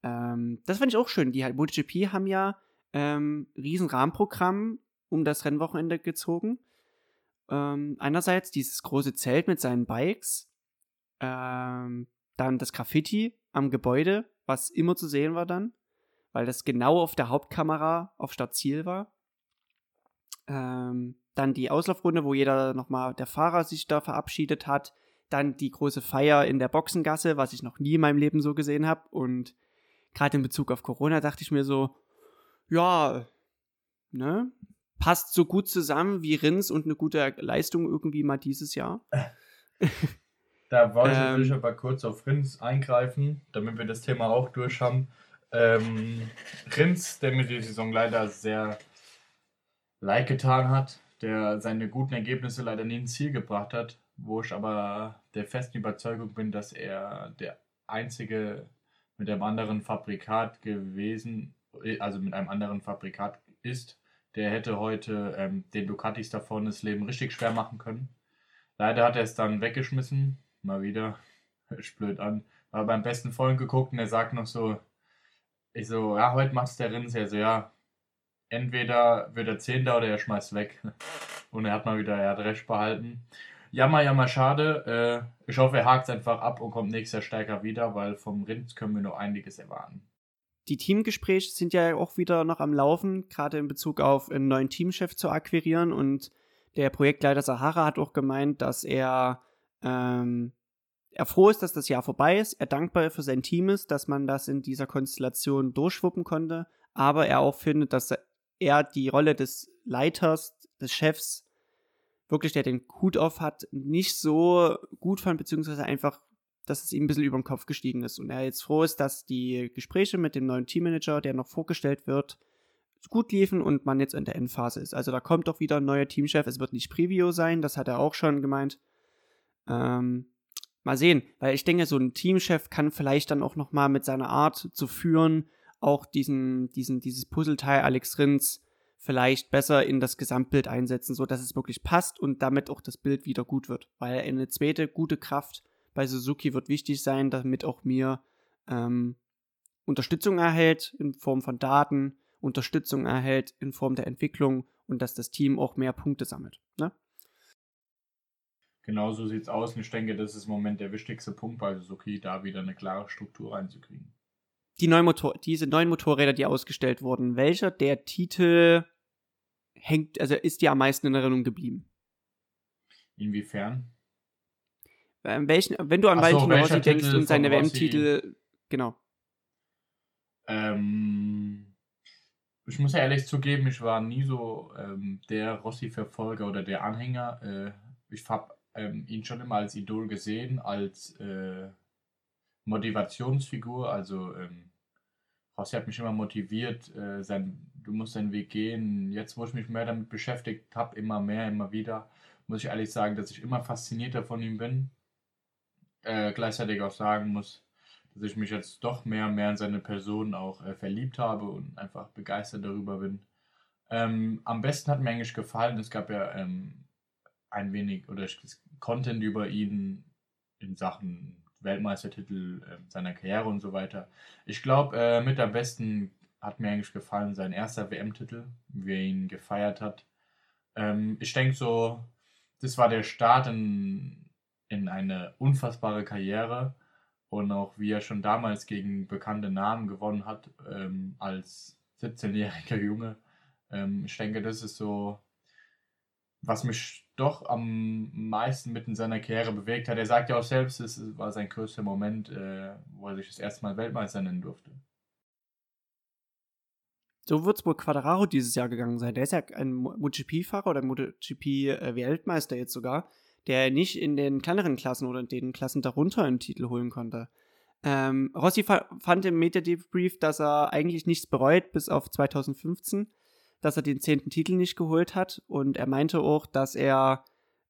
Ähm, das fand ich auch schön. Die MotoGP haben ja ähm, riesen Rahmenprogramm um das Rennwochenende gezogen. Ähm, einerseits dieses große Zelt mit seinen Bikes, ähm, dann das Graffiti am Gebäude, was immer zu sehen war dann, weil das genau auf der Hauptkamera auf Startziel war. Ähm, dann die Auslaufrunde, wo jeder nochmal, der Fahrer sich da verabschiedet hat. Dann die große Feier in der Boxengasse, was ich noch nie in meinem Leben so gesehen habe. Und gerade in Bezug auf Corona dachte ich mir so, ja, ne, passt so gut zusammen wie Rins und eine gute Leistung irgendwie mal dieses Jahr. (laughs) Da wollte ähm, ich aber kurz auf Rins eingreifen, damit wir das Thema auch durch haben. Ähm, Rins, der mir die Saison leider sehr leid getan hat, der seine guten Ergebnisse leider nie ins Ziel gebracht hat, wo ich aber der festen Überzeugung bin, dass er der einzige mit einem anderen Fabrikat gewesen, also mit einem anderen Fabrikat ist, der hätte heute ähm, den Ducatis da vorne das Leben richtig schwer machen können. Leider hat er es dann weggeschmissen, mal wieder, hört sich blöd an, war beim besten Freund geguckt und er sagt noch so, ich so, ja, heute machst du der Rins, er so, ja, entweder wird er Zehnter oder er schmeißt weg. (laughs) Und er hat mal wieder, er hat recht behalten. Jammer, jammer, schade. Äh, ich hoffe, er hakt einfach ab und kommt nächstes Jahr stärker wieder, weil vom Rins können wir noch einiges erwarten. die Teamgespräche sind ja auch wieder noch am Laufen, gerade in Bezug auf einen neuen Teamchef zu akquirieren. Und der Projektleiter Sahara hat auch gemeint, dass er, ähm, er froh ist, dass das Jahr vorbei ist, er dankbar für sein Team ist, dass man das in dieser Konstellation durchwuppen konnte, aber er auch findet, dass er die Rolle des Leiters, des Chefs, wirklich der den Hut auf hat, nicht so gut fand, beziehungsweise einfach dass es ihm ein bisschen über den Kopf gestiegen ist und er jetzt froh ist, dass die Gespräche mit dem neuen Teammanager, der noch vorgestellt wird, gut liefen und man jetzt in der Endphase ist. Also da kommt doch wieder ein neuer Teamchef. Es wird nicht Preview sein, das hat er auch schon gemeint. Ähm, mal sehen, weil ich denke, so ein Teamchef kann vielleicht dann auch noch mal mit seiner Art zu führen auch diesen, diesen, dieses Puzzleteil Alex Rins vielleicht besser in das Gesamtbild einsetzen, so dass es wirklich passt und damit auch das Bild wieder gut wird, weil eine zweite gute Kraft bei Suzuki wird wichtig sein, damit auch mir ähm, Unterstützung erhält in Form von Daten, Unterstützung erhält in Form der Entwicklung und dass das Team auch mehr Punkte sammelt. Ne? Genau so sieht es aus und ich denke, das ist im Moment der wichtigste Punkt bei Suzuki, da wieder eine klare Struktur reinzukriegen. Die neuen Motor diese neuen Motorräder, die ausgestellt wurden, welcher der Titel hängt, also ist dir am meisten in Erinnerung geblieben? Inwiefern? Ähm, welchen, wenn du an so, Valentino Rossi denkst und seine WM-Titel, genau. Ähm, ich muss ja ehrlich zugeben, ich war nie so ähm, der Rossi-Verfolger oder der Anhänger. Äh, ich habe ähm, ihn schon immer als Idol gesehen, als äh, Motivationsfigur. Also ähm, Rossi hat mich immer motiviert, äh, sein, du musst deinen Weg gehen. Jetzt, wo ich mich mehr damit beschäftigt habe, immer mehr, immer wieder, muss ich ehrlich sagen, dass ich immer faszinierter von ihm bin äh, gleichzeitig auch sagen muss, dass ich mich jetzt doch mehr und mehr in seine Person auch äh, verliebt habe und einfach begeistert darüber bin. Ähm, am besten hat mir eigentlich gefallen, es gab ja ähm, ein wenig oder Content über ihn in Sachen Weltmeistertitel äh, seiner Karriere und so weiter. Ich glaube, äh, mit am besten hat mir eigentlich gefallen sein erster WM-Titel, wie er ihn gefeiert hat. Ähm, ich denke so, das war der Start in in eine unfassbare Karriere und auch wie er schon damals gegen bekannte Namen gewonnen hat ähm, als 17-jähriger Junge. Ähm, ich denke, das ist so, was mich doch am meisten mit in seiner Karriere bewegt hat. Er sagt ja auch selbst, es war sein größter Moment, äh, wo er sich das erste Mal Weltmeister nennen durfte. So wird es wohl Quadraro dieses Jahr gegangen sein. Der ist ja ein MotoGP-Fahrer oder MotoGP-Weltmeister jetzt sogar der nicht in den kleineren Klassen oder in den Klassen darunter einen Titel holen konnte. Ähm, Rossi fand im Meta-Debrief, dass er eigentlich nichts bereut, bis auf 2015, dass er den zehnten Titel nicht geholt hat. Und er meinte auch, dass er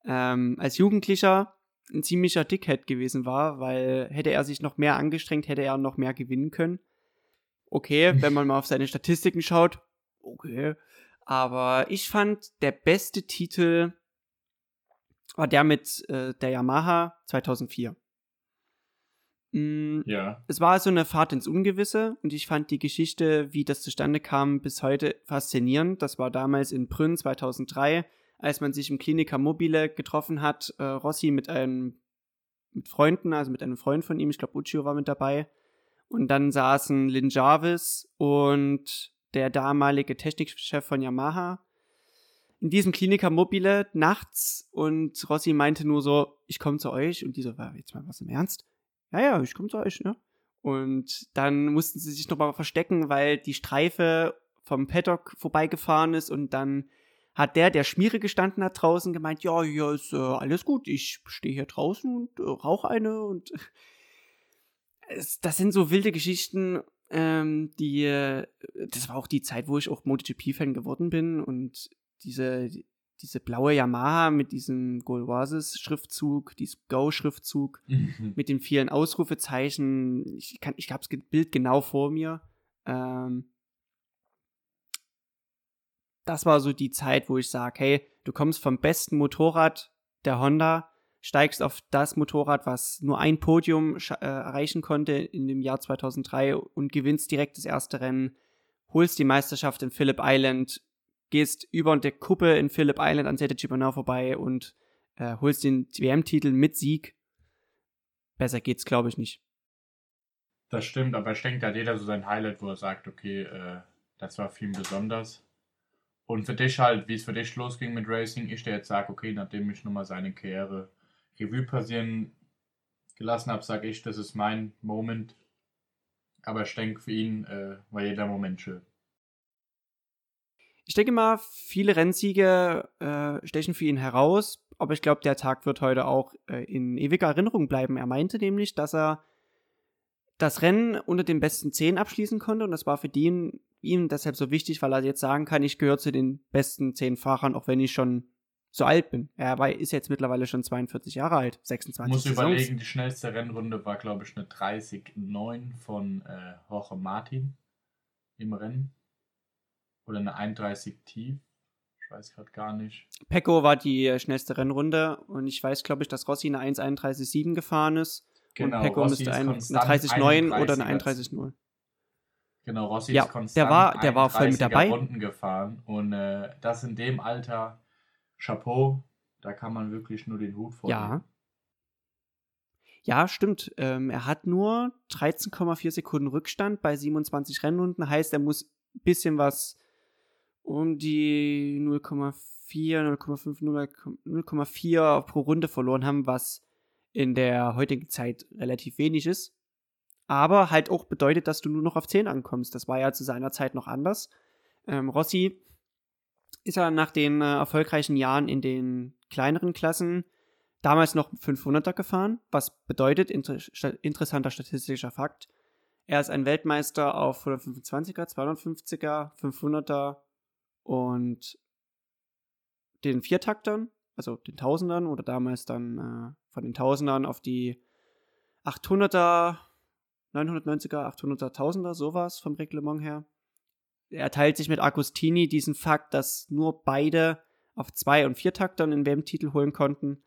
ähm, als Jugendlicher ein ziemlicher Dickhead gewesen war, weil hätte er sich noch mehr angestrengt, hätte er noch mehr gewinnen können. Okay, (laughs) wenn man mal auf seine Statistiken schaut, okay. Aber ich fand, der beste Titel war der mit äh, der Yamaha 2004. Mm, ja. Es war so eine Fahrt ins Ungewisse und ich fand die Geschichte, wie das zustande kam, bis heute faszinierend. Das war damals in Brünn 2003, als man sich im Klinika Mobile getroffen hat. Äh, Rossi mit einem mit Freunden, also mit einem Freund von ihm, ich glaube Uccio war mit dabei. Und dann saßen Lynn Jarvis und der damalige Technikchef von Yamaha in diesem Kliniker mobile nachts und Rossi meinte nur so, ich komme zu euch und die so, war jetzt mal was im Ernst? Ja, ja, ich komme zu euch, ne? Und dann mussten sie sich nochmal verstecken, weil die Streife vom Paddock vorbeigefahren ist. Und dann hat der, der Schmiere gestanden hat draußen, gemeint, ja, hier ist äh, alles gut, ich stehe hier draußen und äh, rauche eine. Und (laughs) es, das sind so wilde Geschichten, ähm, die, äh, das war auch die Zeit, wo ich auch MotoGP-Fan geworden bin. Und diese, diese blaue Yamaha mit diesem Golwasis-Schriftzug, diesem Go-Schriftzug, mhm. mit den vielen Ausrufezeichen. Ich, kann, ich habe das Bild genau vor mir. Ähm, das war so die Zeit, wo ich sage, hey, du kommst vom besten Motorrad der Honda, steigst auf das Motorrad, was nur ein Podium äh, erreichen konnte in dem Jahr 2003 und gewinnst direkt das erste Rennen, holst die Meisterschaft in Phillip Island, gehst über der Kuppe in Phillip Island an Sete Chibonau vorbei und äh, holst den WM-Titel mit Sieg. Besser geht's, glaube ich, nicht. Das stimmt, aber ich denke, da hat jeder so sein Highlight, wo er sagt, okay, äh, das war für ihn besonders. Und für dich halt, wie es für dich losging mit Racing, ich der jetzt sage, okay, nachdem ich nochmal seine Karriere Revue passieren gelassen habe, sage ich, das ist mein Moment. Aber ich denke, für ihn äh, war jeder Moment schön. Ich denke mal, viele Rennsiege äh, stechen für ihn heraus, aber ich glaube, der Tag wird heute auch äh, in ewiger Erinnerung bleiben. Er meinte nämlich, dass er das Rennen unter den besten zehn abschließen konnte und das war für ihn, ihn deshalb so wichtig, weil er jetzt sagen kann, ich gehöre zu den besten zehn Fahrern, auch wenn ich schon so alt bin. Er war, ist jetzt mittlerweile schon 42 Jahre alt, 26 Muss überlegen, die schnellste Rennrunde war, glaube ich, eine 30-9 von äh, Jorge Martin im Rennen. Oder eine 31 tief. Ich weiß gerade gar nicht. Pecco war die äh, schnellste Rennrunde und ich weiß, glaube ich, dass Rossi eine 1,31,7 gefahren ist. Genau, und Pecco Rossi müsste ein, eine 30,9 oder eine 31,0. Genau, Rossi ja, ist konstant der war, der war voll mit dabei. Runden gefahren und äh, das in dem Alter, Chapeau, da kann man wirklich nur den Hut vornehmen. Ja. Ja, stimmt. Ähm, er hat nur 13,4 Sekunden Rückstand bei 27 Rennrunden. Heißt, er muss ein bisschen was um die 0,4, 0,5, 0,4 pro Runde verloren haben, was in der heutigen Zeit relativ wenig ist. Aber halt auch bedeutet, dass du nur noch auf 10 ankommst. Das war ja zu seiner Zeit noch anders. Ähm, Rossi ist ja nach den äh, erfolgreichen Jahren in den kleineren Klassen damals noch 500er gefahren, was bedeutet, inter interessanter statistischer Fakt, er ist ein Weltmeister auf 125er, 250er, 500er und den Viertaktern, also den Tausendern oder damals dann äh, von den Tausendern auf die 800er, 990er, 800er, 1000er, sowas vom Reglement her. Er teilt sich mit Agostini diesen Fakt, dass nur beide auf zwei und Viertaktern den WM-Titel holen konnten.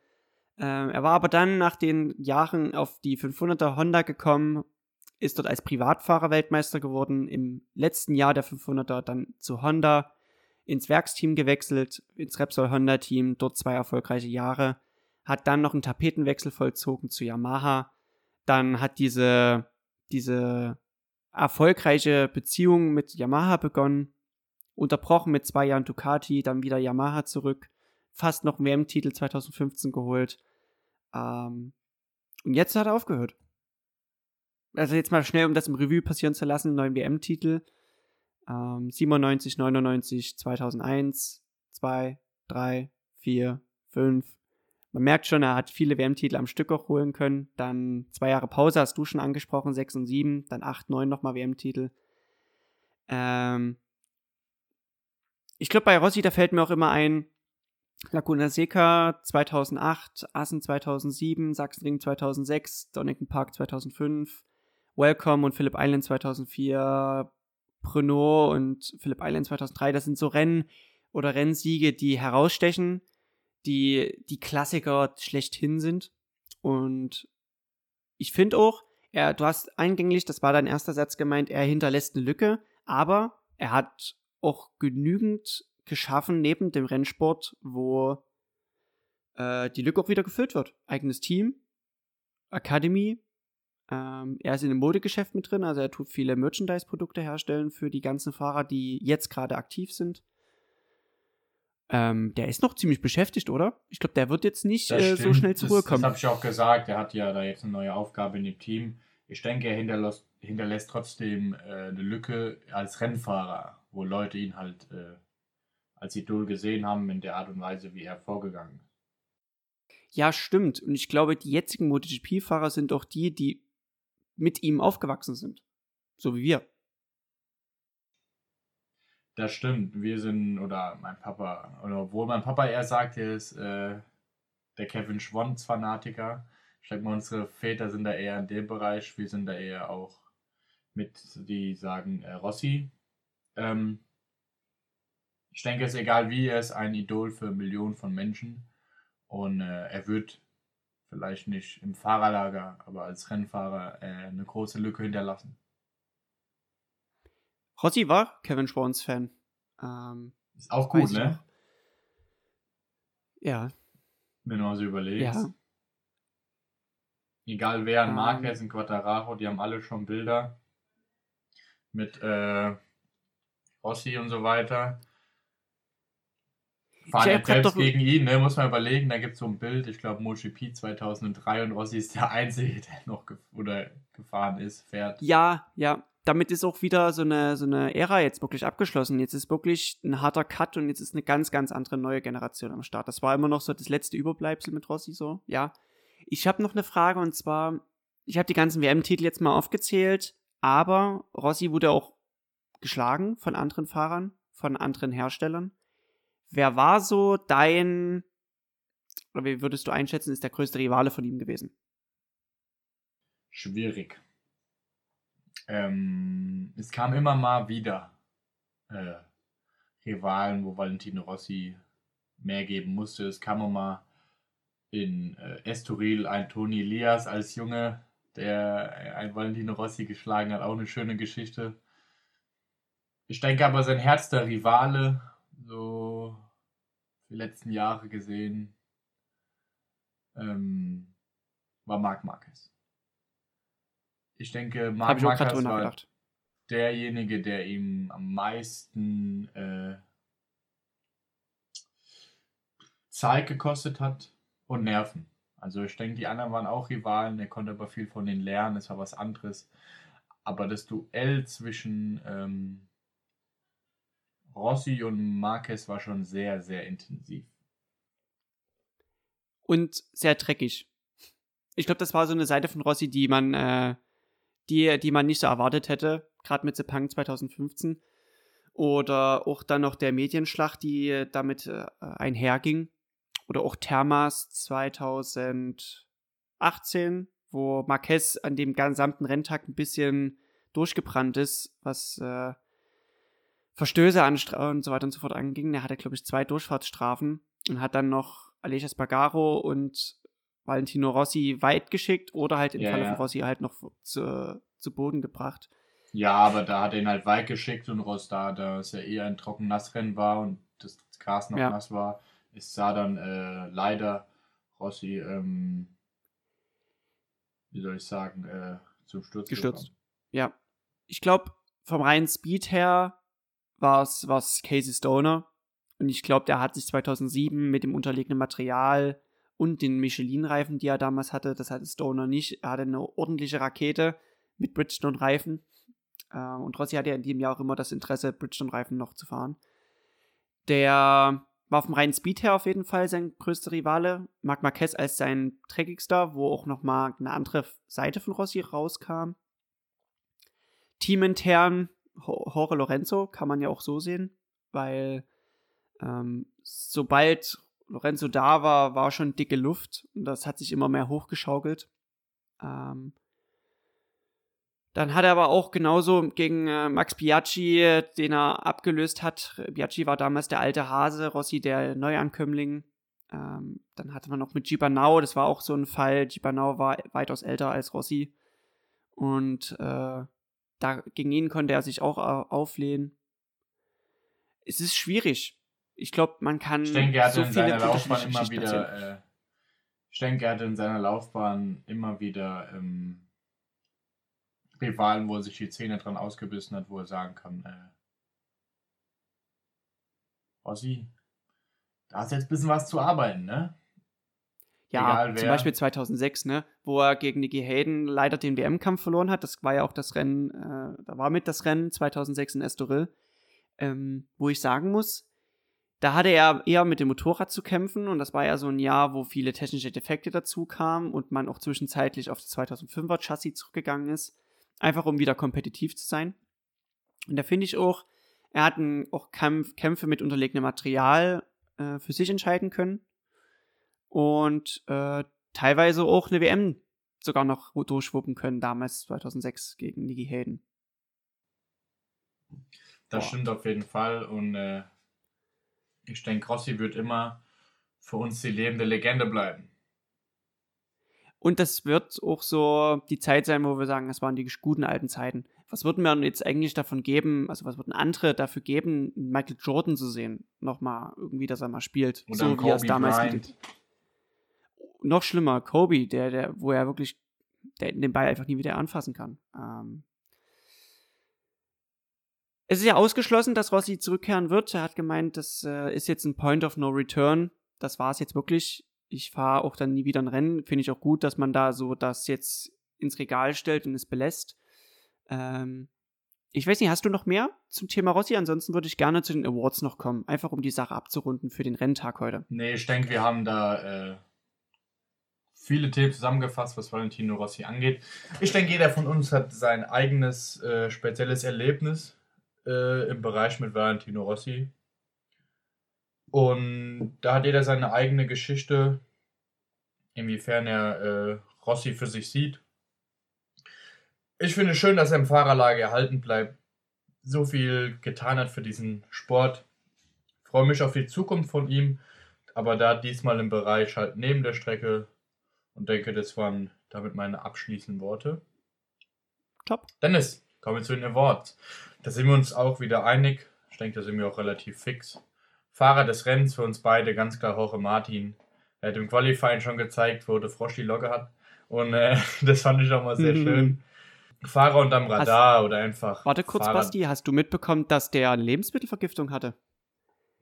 Ähm, er war aber dann nach den Jahren auf die 500er Honda gekommen, ist dort als Privatfahrer Weltmeister geworden, im letzten Jahr der 500er dann zu Honda, ins Werksteam gewechselt, ins Repsol Honda Team, dort zwei erfolgreiche Jahre, hat dann noch einen Tapetenwechsel vollzogen zu Yamaha, dann hat diese, diese erfolgreiche Beziehung mit Yamaha begonnen, unterbrochen mit zwei Jahren Ducati, dann wieder Yamaha zurück, fast noch einen WM-Titel 2015 geholt. Ähm, und jetzt hat er aufgehört. Also jetzt mal schnell, um das im Revue passieren zu lassen, neuen WM-Titel. Ähm, 97, 99, 2001, 2, 3, 4, 5. Man merkt schon, er hat viele WM-Titel am Stück auch holen können. Dann zwei Jahre Pause, hast du schon angesprochen, 6 und 7. Dann 8, 9 nochmal WM-Titel. Ähm ich glaube, bei Rossi, da fällt mir auch immer ein, Laguna Seca 2008, Assen 2007, Sachsenring 2006, Donington Park 2005, Welcome und Phillip Island 2004, Prenot und Phillip Island 2003, das sind so Rennen oder Rennsiege, die herausstechen, die die Klassiker schlechthin sind. Und ich finde auch, er, du hast eingänglich, das war dein erster Satz gemeint, er hinterlässt eine Lücke, aber er hat auch genügend geschaffen neben dem Rennsport, wo äh, die Lücke auch wieder gefüllt wird. Eigenes Team, Academy, ähm, er ist in dem Modegeschäft mit drin, also er tut viele Merchandise-Produkte herstellen für die ganzen Fahrer, die jetzt gerade aktiv sind. Ähm, der ist noch ziemlich beschäftigt, oder? Ich glaube, der wird jetzt nicht äh, so schnell zur Ruhe kommen. Das, das habe ich auch gesagt. Er hat ja da jetzt eine neue Aufgabe in dem Team. Ich denke, er hinterlässt, hinterlässt trotzdem äh, eine Lücke als Rennfahrer, wo Leute ihn halt äh, als Idol gesehen haben in der Art und Weise, wie er vorgegangen ist. Ja, stimmt. Und ich glaube, die jetzigen MotoGP-Fahrer sind auch die, die mit ihm aufgewachsen sind. So wie wir. Das stimmt. Wir sind, oder mein Papa, oder obwohl mein Papa eher sagt, er ist äh, der Kevin Schwantz-Fanatiker. Ich denke mal, unsere Väter sind da eher in dem Bereich. Wir sind da eher auch mit, die sagen äh, Rossi. Ähm, ich denke, es ist egal wie, er ist ein Idol für Millionen von Menschen. Und äh, er wird vielleicht nicht im Fahrerlager, aber als Rennfahrer äh, eine große Lücke hinterlassen. Rossi war Kevin Schwans Fan. Ähm, ist auch gut, ne? Auch. Ja. Wenn du mal so überlegst. Ja. Egal wer, Ähm. Marquez und Quattararo, die haben alle schon Bilder mit äh, Rossi und so weiter. Fahren ja selbst doch- gegen ihn, ne? Muss man überlegen, da gibt es so ein Bild, ich glaube MotoGP 2003 und Rossi ist der Einzige, der noch gef oder gefahren ist, fährt. Ja, ja. Damit ist auch wieder so eine, so eine Ära jetzt wirklich abgeschlossen. Jetzt ist wirklich ein harter Cut und jetzt ist eine ganz, ganz andere neue Generation am Start. Das war immer noch so das letzte Überbleibsel mit Rossi so, ja. Ich habe noch eine Frage und zwar, ich habe die ganzen WM-Titel jetzt mal aufgezählt, aber Rossi wurde auch geschlagen von anderen Fahrern, von anderen Herstellern. Wer war so dein, oder wie würdest du einschätzen, ist der größte Rivale von ihm gewesen? Schwierig. Ähm, es kam immer mal wieder äh, Rivalen, wo Valentino Rossi mehr geben musste. Es kam mal in äh, Estoril ein Toni Elias als Junge, der ein Valentino Rossi geschlagen hat. Auch eine schöne Geschichte. Ich denke aber, sein Herz der Rivale, so die letzten Jahre gesehen, ähm, war Marc Marquez. Ich denke, Marc ich Marquez war nachgedacht. derjenige, der ihm am meisten äh, Zeit gekostet hat und Nerven. Also ich denke, die anderen waren auch Rivalen, er konnte aber viel von denen lernen, es war was anderes. Aber das Duell zwischen ähm, Rossi und Marquez war schon sehr, sehr intensiv. und sehr dreckig. Ich glaube, das war so eine Seite von Rossi, die man, äh, die, die man nicht so erwartet hätte, gerade mit Sepang 2015. Oder auch dann noch der Medienschlacht, die äh, damit äh, einherging. Oder auch Thermas 2018, wo Marquez an dem gesamten Renntag ein bisschen durchgebrannt ist, was äh, Verstöße und so weiter und so fort anging. Er hatte, glaube ich, zwei Durchfahrtsstrafen und hat dann noch Aleix Espargaro und Valentino Rossi weit geschickt oder halt im Ja, Falle ja. von Rossi halt noch zu, zu Boden gebracht. Ja, aber da hat er ihn halt weit geschickt und Ross da, da es ja eher ein Trocken-Nassrennen war und das Gras noch Ja. nass war, ist sah dann äh, leider Rossi, ähm, wie soll ich sagen, äh, zum Sturz Gestürzt. gekommen. Ja. Ich glaube, vom reinen Speed her war es Casey Stoner. Und ich glaube, der hat sich 2007 mit dem unterlegenen Material und den Michelin-Reifen, die er damals hatte, das hatte Stoner nicht. Er hatte eine ordentliche Rakete mit Bridgestone-Reifen. Äh, und Rossi hatte ja in dem Jahr auch immer das Interesse, Bridgestone-Reifen noch zu fahren. Der war vom reinen Speed her auf jeden Fall sein größter Rivale. Marc Marquez als sein dreckigster, wo auch nochmal eine andere Seite von Rossi rauskam. Teamintern, Jorge Lorenzo, kann man ja auch so sehen, weil ähm, sobald Lorenzo da war, war schon dicke Luft und das hat sich immer mehr hochgeschaukelt. Ähm, dann hat er aber auch genauso gegen äh, Max Biaggi, den er abgelöst hat. Biaggi war damals der alte Hase, Rossi der Neuankömmling. Ähm, dann hatte man noch mit Gibanau, das war auch so ein Fall. Gibanau war weitaus älter als Rossi. Und äh, da, gegen ihn konnte er sich auch äh, auflehnen. Es ist schwierig. Ich glaube, man kann Ich denke, er hatte so in seiner Laufbahn immer wieder, äh, ich denke, er hatte in seiner Laufbahn immer wieder ähm, Rivalen, wo er sich die Zähne dran ausgebissen hat, wo er sagen kann, äh, Ossi, da hast jetzt ein bisschen was zu arbeiten, ne? Ja, zum. Beispiel 2006, ne, wo er gegen Nicky Hayden leider den WM-Kampf verloren hat. Das war ja auch das Rennen, äh, da war mit das Rennen 2006 in Estoril, ähm, wo ich sagen muss, da hatte er eher mit dem Motorrad zu kämpfen und das war ja so ein Jahr, wo viele technische Defekte dazu kamen und man auch zwischenzeitlich auf das 2005er Chassis zurückgegangen ist, einfach um wieder kompetitiv zu sein. Und da finde ich auch, er hat auch Kampf, Kämpfe mit unterlegenem Material äh, für sich entscheiden können und äh, teilweise auch eine WM sogar noch durchwuppen können, damals 2006 gegen Nicky Hayden. Das Boah. stimmt auf jeden Fall und äh, ich denke, Rossi wird immer für uns die lebende Legende bleiben. Und das wird auch so die Zeit sein, wo wir sagen, das waren die guten alten Zeiten. Was würden wir jetzt eigentlich davon geben, also was würden andere dafür geben, Michael Jordan zu sehen? Nochmal irgendwie, dass er mal spielt. Oder so wie er es damals mit- Noch schlimmer, Kobe, der, der, wo er wirklich der den Ball einfach nie wieder anfassen kann. Ähm, es ist ja ausgeschlossen, dass Rossi zurückkehren wird. Er hat gemeint, das äh, ist jetzt ein Point of No Return. Das war es jetzt wirklich. Ich fahre auch dann nie wieder ein Rennen. Finde ich auch gut, dass man da so das jetzt ins Regal stellt und es belässt. Ähm, ich weiß nicht, hast du noch mehr zum Thema Rossi? Ansonsten würde ich gerne zu den Awards noch kommen, einfach um die Sache abzurunden für den Renntag heute. Nee, ich denke, wir haben da äh, viele Themen zusammengefasst, was Valentino Rossi angeht. Ich denke, jeder von uns hat sein eigenes äh, spezielles Erlebnis äh, im Bereich mit Valentino Rossi. Und da hat jeder seine eigene Geschichte, inwiefern er äh, Rossi für sich sieht ich finde es schön, dass er im Fahrerlager erhalten bleibt. So viel getan hat für diesen Sport. Freue mich auf die Zukunft von ihm. Aber da diesmal im Bereich halt neben der Strecke. Und denke, das waren damit meine abschließenden Worte. Top. Dennis, kommen wir zu den Awards. Da sind wir uns auch wieder einig. Ich denke, da sind wir auch relativ fix. Fahrer des Rennens für uns beide, ganz klar Jorge Martin. Er hat im Qualifying schon gezeigt, wo der Frosch die Logge hat. Und äh, (laughs) das fand ich auch mal sehr mhm. schön. Fahrer unterm Radar hast, oder einfach. Warte kurz, Fahrer. Basti, hast du mitbekommen, dass der Lebensmittelvergiftung hatte?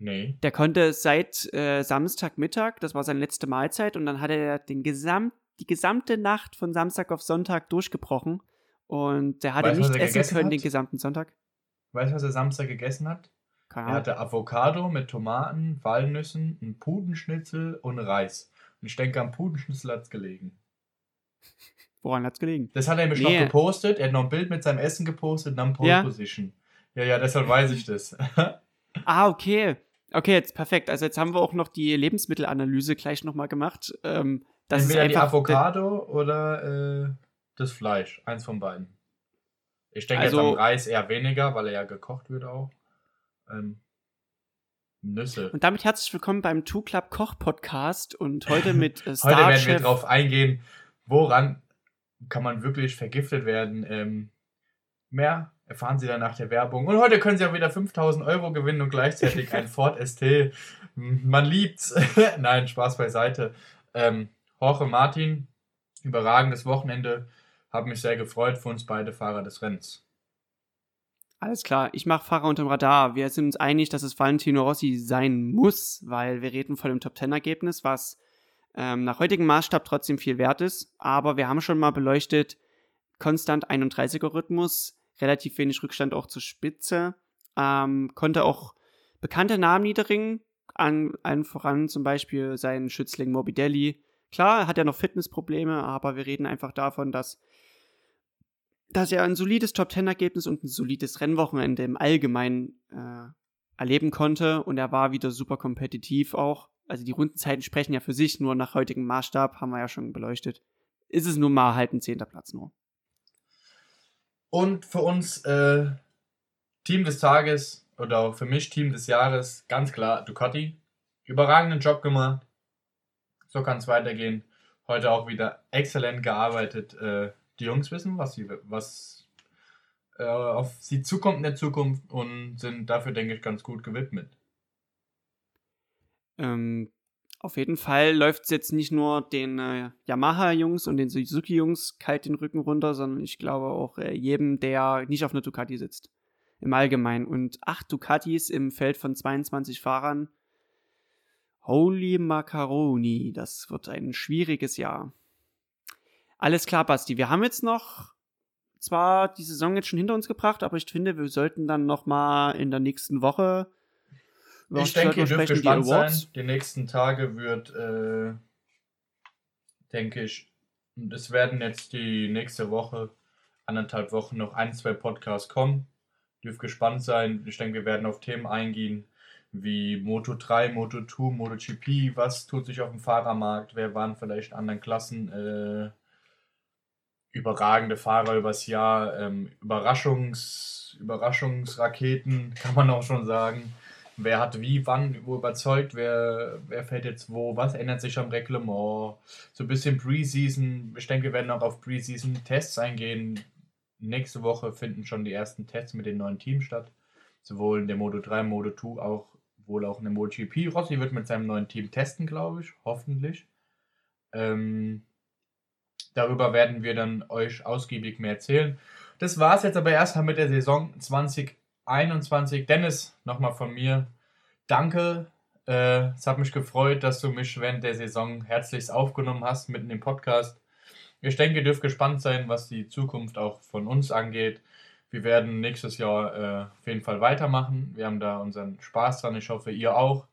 Nee. Der konnte seit äh, Samstagmittag, das war seine letzte Mahlzeit, und dann hat er den gesamt, die gesamte Nacht von Samstag auf Sonntag durchgebrochen. Und der hatte weißt, nicht essen können hat? den gesamten Sonntag. Weißt du, was er Samstag gegessen hat? Keine er hatte Avocado mit Tomaten, Walnüssen, einen Pudenschnitzel und Reis. Und ich denke, am Pudenschnitzel hat es gelegen. Woran hat es gelegen? Das hat er nämlich nee. noch gepostet. Er hat noch ein Bild mit seinem Essen gepostet, dann Pole ja. Position. Ja, ja, deshalb weiß ich das. (laughs) ah, okay. Okay, jetzt perfekt. Also jetzt haben wir auch noch die Lebensmittelanalyse gleich nochmal gemacht. Ähm, das Entweder ist die Avocado oder äh, das Fleisch. Eins von beiden. Ich denke also, jetzt am Reis eher weniger, weil er ja gekocht wird auch. Ähm, Nüsse. Und damit herzlich willkommen beim Two Club Koch Podcast und heute mit äh, Star (laughs) Heute werden wir darauf eingehen, woran kann man wirklich vergiftet werden. Ähm, mehr erfahren Sie dann nach der Werbung. Und heute können Sie auch wieder 5000 Euro gewinnen und gleichzeitig (laughs) ein Ford ST. Man liebt's. (laughs) Nein, Spaß beiseite. Ähm, Jorge Martin, überragendes Wochenende. Habe mich sehr gefreut für uns beide Fahrer des Rennens. Alles klar, ich mache Fahrer unterm Radar. Wir sind uns einig, dass es Valentino Rossi sein muss, weil wir reden von dem Top-10-Ergebnis, was ähm, nach heutigem Maßstab trotzdem viel wert ist. Aber wir haben schon mal beleuchtet, konstant 31er Rhythmus, relativ wenig Rückstand auch zur Spitze, ähm, konnte auch bekannte Namen niederringen, an, allen voran zum Beispiel seinen Schützling Morbidelli. Klar, hat er noch Fitnessprobleme, aber wir reden einfach davon, dass, dass er ein solides Top-10-Ergebnis und ein solides Rennwochenende im Allgemeinen äh, erleben konnte. Und er war wieder super kompetitiv auch. Also die Rundenzeiten sprechen ja für sich, nur nach heutigem Maßstab, haben wir ja schon beleuchtet, ist es nun mal halt ein zehnter Platz nur. Und für uns äh, Team des Tages oder auch für mich Team des Jahres, ganz klar Ducati. Überragenden Job gemacht. So kann es weitergehen. Heute auch wieder exzellent gearbeitet. Äh, die Jungs wissen, was, sie, was äh, auf sie zukommt in der Zukunft und sind dafür, denke ich, ganz gut gewidmet. Ähm, auf jeden Fall läuft es jetzt nicht nur den äh, Yamaha-Jungs und den Suzuki-Jungs kalt den Rücken runter, sondern ich glaube auch äh, jedem, der nicht auf einer Ducati sitzt. Im Allgemeinen. Und acht Ducatis im Feld von 22 Fahrern. Holy Macaroni, das wird ein schwieriges Jahr. Alles klar, Basti. Wir haben jetzt noch zwar die Saison jetzt schon hinter uns gebracht, aber ich finde, wir sollten dann noch mal in der nächsten Woche ich denke, ihr dürft gespannt die sein. Die nächsten Tage wird, äh, denke ich, und es werden jetzt die nächste Woche, anderthalb Wochen noch ein, zwei Podcasts kommen. Dürft gespannt sein. Ich denke, wir werden auf Themen eingehen wie Moto 3, Moto 2, MotoGP, was tut sich auf dem Fahrermarkt, wer waren vielleicht anderen Klassen, äh, überragende Fahrer übers Jahr, ähm, Überraschungs, Überraschungsraketen, (laughs) kann man auch schon sagen wer hat wie, wann, wo überzeugt, wer, wer fällt jetzt wo, was ändert sich am Reglement, so ein bisschen Preseason. Ich denke, wir werden auch auf Preseason-Tests eingehen. Nächste Woche finden schon die ersten Tests mit den neuen Teams statt. Sowohl in der Moto 3, Moto 2, auch wohl auch in der MotoGP. Rossi wird mit seinem neuen Team testen, glaube ich, hoffentlich. Ähm, Darüber werden wir dann euch ausgiebig mehr erzählen. Das war es jetzt aber erstmal mit der Saison 2021. Dennis, nochmal von mir, danke. Äh, es hat mich gefreut, dass du mich während der Saison herzlichst aufgenommen hast mitten im Podcast. Ich denke, ihr dürft gespannt sein, was die Zukunft auch von uns angeht. Wir werden nächstes Jahr äh, auf jeden Fall weitermachen. Wir haben da unseren Spaß dran. Ich hoffe, ihr auch.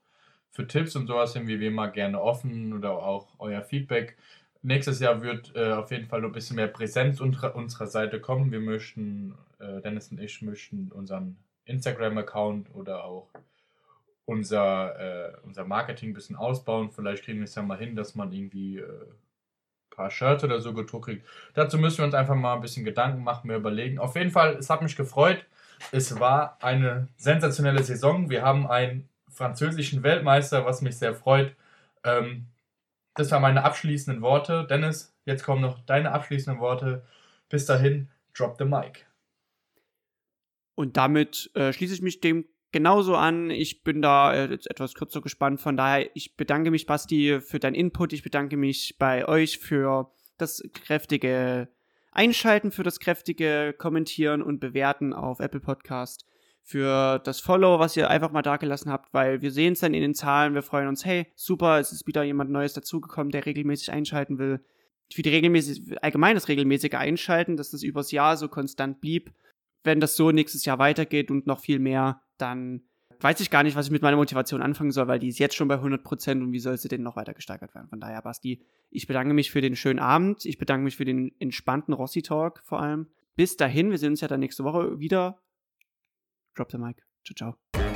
Für Tipps und sowas sind wir wie immer gerne offen oder auch euer Feedback. Nächstes Jahr wird äh, auf jeden Fall noch ein bisschen mehr Präsenz unter unserer Seite kommen. Wir möchten, äh, Dennis und ich möchten unseren Instagram-Account oder auch unser, äh, unser Marketing ein bisschen ausbauen. Vielleicht kriegen wir es ja mal hin, dass man irgendwie ein äh, paar Shirts oder so gedruckt kriegt. Dazu müssen wir uns einfach mal ein bisschen Gedanken machen, mehr überlegen. Auf jeden Fall, es hat mich gefreut. Es war eine sensationelle Saison. Wir haben einen französischen Weltmeister, was mich sehr freut. Ähm, das waren meine abschließenden Worte. Dennis, jetzt kommen noch deine abschließenden Worte. Bis dahin, drop the mic. Und damit äh, schließe ich mich dem genauso an. Ich bin da äh, jetzt etwas kürzer gespannt. Von daher, ich bedanke mich, Basti, für deinen Input. Ich bedanke mich bei euch für das kräftige Einschalten, für das kräftige Kommentieren und Bewerten auf Apple Podcast für das Follow, was ihr einfach mal da gelassen habt, weil wir sehen es dann in den Zahlen, wir freuen uns, hey, super, es ist wieder jemand Neues dazugekommen, der regelmäßig einschalten will. Für die regelmäßig, allgemein das regelmäßige Einschalten, dass das übers Jahr so konstant blieb. Wenn das so nächstes Jahr weitergeht und noch viel mehr, dann weiß ich gar nicht, was ich mit meiner Motivation anfangen soll, weil die ist jetzt schon bei 100% und wie soll sie denn noch weiter gesteigert werden? Von daher, Basti, ich bedanke mich für den schönen Abend, ich bedanke mich für den entspannten Rossi-Talk vor allem. Bis dahin, wir sehen uns ja dann nächste Woche wieder Drop the mic. Ciao, ciao.